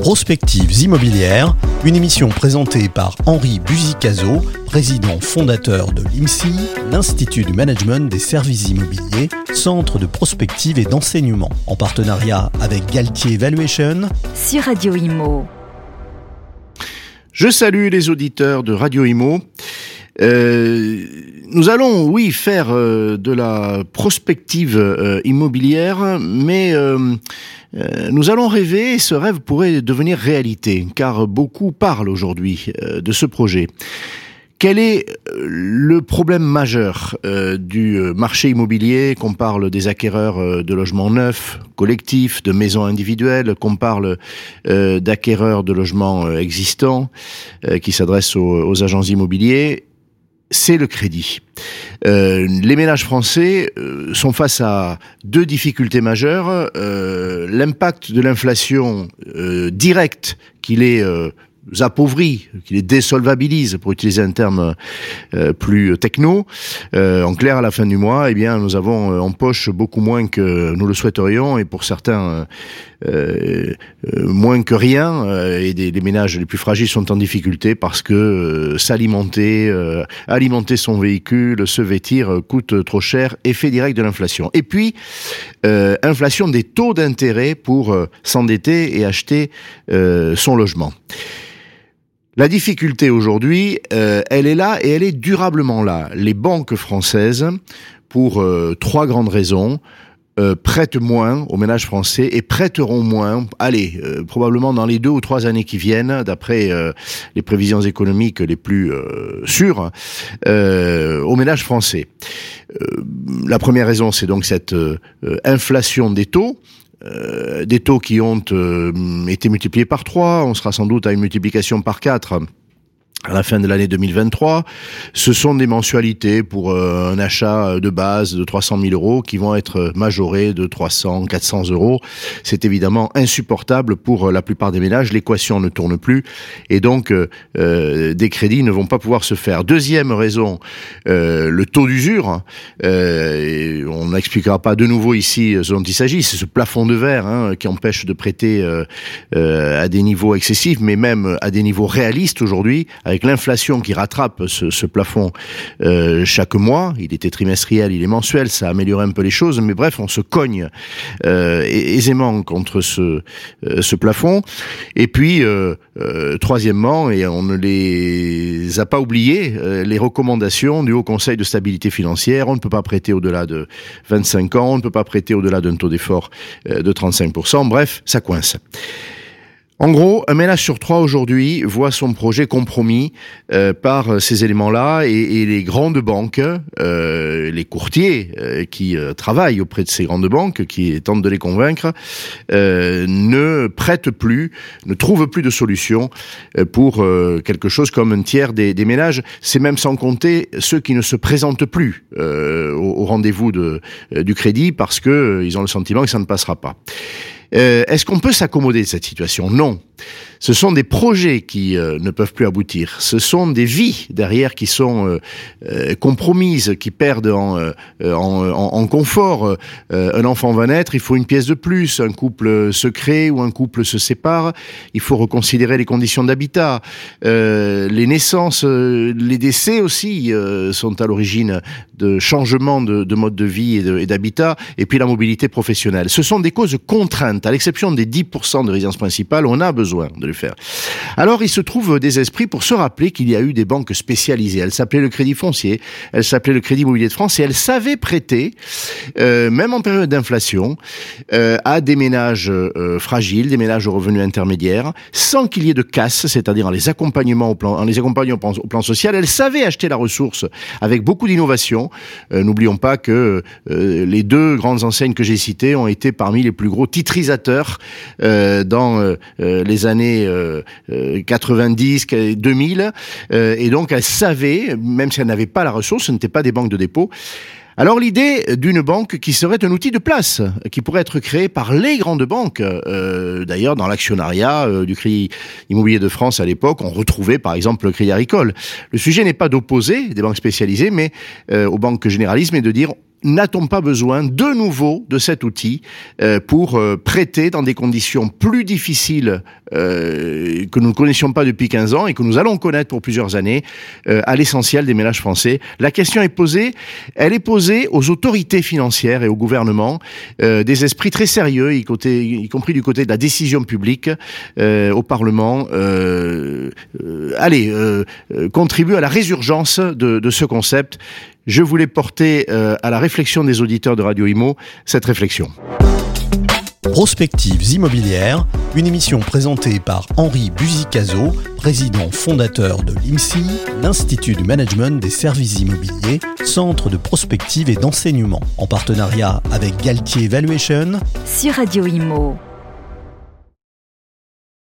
Prospectives immobilières, une émission présentée par Henri Buzicazo, président fondateur de l'IMSI, l'Institut du Management des Services Immobiliers, centre de prospective et d'enseignement, en partenariat avec Galtier Valuation sur Radio Imo. Je salue les auditeurs de Radio Imo. Euh, nous allons, oui, faire euh, de la prospective euh, immobilière, mais nous allons rêver et ce rêve pourrait devenir réalité, car beaucoup parlent aujourd'hui de ce projet. Quel est le problème majeur du marché immobilier, qu'on parle des acquéreurs de logements neufs, collectifs, de maisons individuelles, qu'on parle d'acquéreurs de logements existants, qui s'adressent aux, aux agents immobiliers c'est le crédit. Euh, les ménages français euh, sont face à deux difficultés majeures. Euh, l'impact de l'inflation directe qu'il est appauvrit, qui les désolvabilise, pour utiliser un terme euh, plus techno. Euh, en clair, à la fin du mois, eh bien, nous avons euh, en poche beaucoup moins que nous le souhaiterions, et pour certains, moins que rien. et des, les ménages les plus fragiles sont en difficulté parce que s'alimenter, alimenter son véhicule, se vêtir coûte trop cher. Effet direct de l'inflation. Et puis, inflation des taux d'intérêt pour s'endetter et acheter son logement. La difficulté aujourd'hui, euh, elle est là et elle est durablement là. Les banques françaises, pour euh, trois grandes raisons, euh, prêtent moins aux ménages français et prêteront moins, allez, probablement dans les deux ou trois années qui viennent, d'après les prévisions économiques les plus sûres, aux ménages français. la première raison, c'est donc cette inflation des taux euh, des taux qui ont euh, été multipliés par 3, on sera sans doute à une multiplication par 4 à la fin de l'année 2023. Ce sont des mensualités pour euh, un achat de base de 300 000 euros qui vont être majorées de 300, 400 euros. C'est évidemment insupportable pour euh, la plupart des ménages. L'équation ne tourne plus et donc euh, des crédits ne vont pas pouvoir se faire. Deuxième raison, le taux d'usure. on n'expliquera pas de nouveau ici ce dont il s'agit. C'est ce plafond de verre hein, qui empêche de prêter à des niveaux excessifs, mais même à des niveaux réalistes aujourd'hui avec l'inflation qui rattrape ce, plafond euh, chaque mois, il était trimestriel, il est mensuel, ça améliore un peu les choses, mais bref, on se cogne euh, aisément contre ce, euh, ce plafond. Et puis, troisièmement, et on ne les a pas oubliés, les recommandations du Haut Conseil de stabilité financière, on ne peut pas prêter au-delà de 25 ans, on ne peut pas prêter au-delà d'un taux d'effort de 35%, bref, ça coince. En gros, un ménage sur trois aujourd'hui voit son projet compromis euh, par euh, ces éléments-là et, les grandes banques, euh, les courtiers qui travaillent auprès de ces grandes banques, qui tentent de les convaincre, ne prêtent plus, ne trouvent plus de solution pour quelque chose comme un tiers des, ménages. C'est même sans compter ceux qui ne se présentent plus au, rendez-vous du crédit parce que ils ont le sentiment que ça ne passera pas. Euh, est-ce qu'on peut s'accommoder de cette situation? Non. Ce sont des projets qui euh, ne peuvent plus aboutir. Ce sont des vies derrière qui sont euh, compromises, qui perdent en, confort. un enfant va naître, il faut une pièce de plus. Un couple se crée ou un couple se sépare, il faut reconsidérer les conditions d'habitat. les naissances, les décès aussi sont à l'origine de changements de, de, mode de vie et d'habitat. Et puis la mobilité professionnelle. Ce sont des causes contraintes à l'exception des 10% de résidences principales, on a besoin de le faire. Alors il se trouve des esprits pour se rappeler qu'il y a eu des banques spécialisées. Elles s'appelaient le Crédit Foncier, elles s'appelaient le Crédit Immobilier de France et elles savaient prêter, euh, même en période d'inflation, euh, à des ménages euh, fragiles, des ménages aux revenus intermédiaires, sans qu'il y ait de casse, c'est-à-dire en les accompagnement au plan, en les accompagnant au plan, social. Elles savaient acheter la ressource avec beaucoup d'innovation. N'oublions pas que les deux grandes enseignes que j'ai citées ont été parmi les plus gros titrisateurs euh, dans euh, euh, les années 90, 2000, et donc elle savait, même si elle n'avait pas la ressource, ce n'était pas des banques de dépôt, alors l'idée d'une banque qui serait un outil de place, qui pourrait être créé par les grandes banques. Euh, D'ailleurs, dans l'actionnariat du Crédit Immobilier de France à l'époque, on retrouvait par exemple le Crédit Agricole. Le sujet n'est pas d'opposer des banques spécialisées, mais aux banques généralistes, mais de dire n'a-t-on pas besoin de nouveau de cet outil euh, pour euh, prêter dans des conditions plus difficiles euh, que nous ne connaissions pas depuis 15 ans et que nous allons connaître pour plusieurs années à l'essentiel des ménages français? La question est posée, elle est posée aux autorités financières et au gouvernement, des esprits très sérieux, y, compris du côté de la décision publique, au Parlement. allez, contribuer à la résurgence de ce concept je voulais porter euh, à la réflexion des auditeurs de Radio Imo cette réflexion. Prospectives immobilières, une émission présentée par Henri Buzicazo, président fondateur de l'IMSI, l'Institut du Management des Services Immobiliers, centre de prospective et d'enseignement, en partenariat avec Galtier Valuation sur Radio Imo.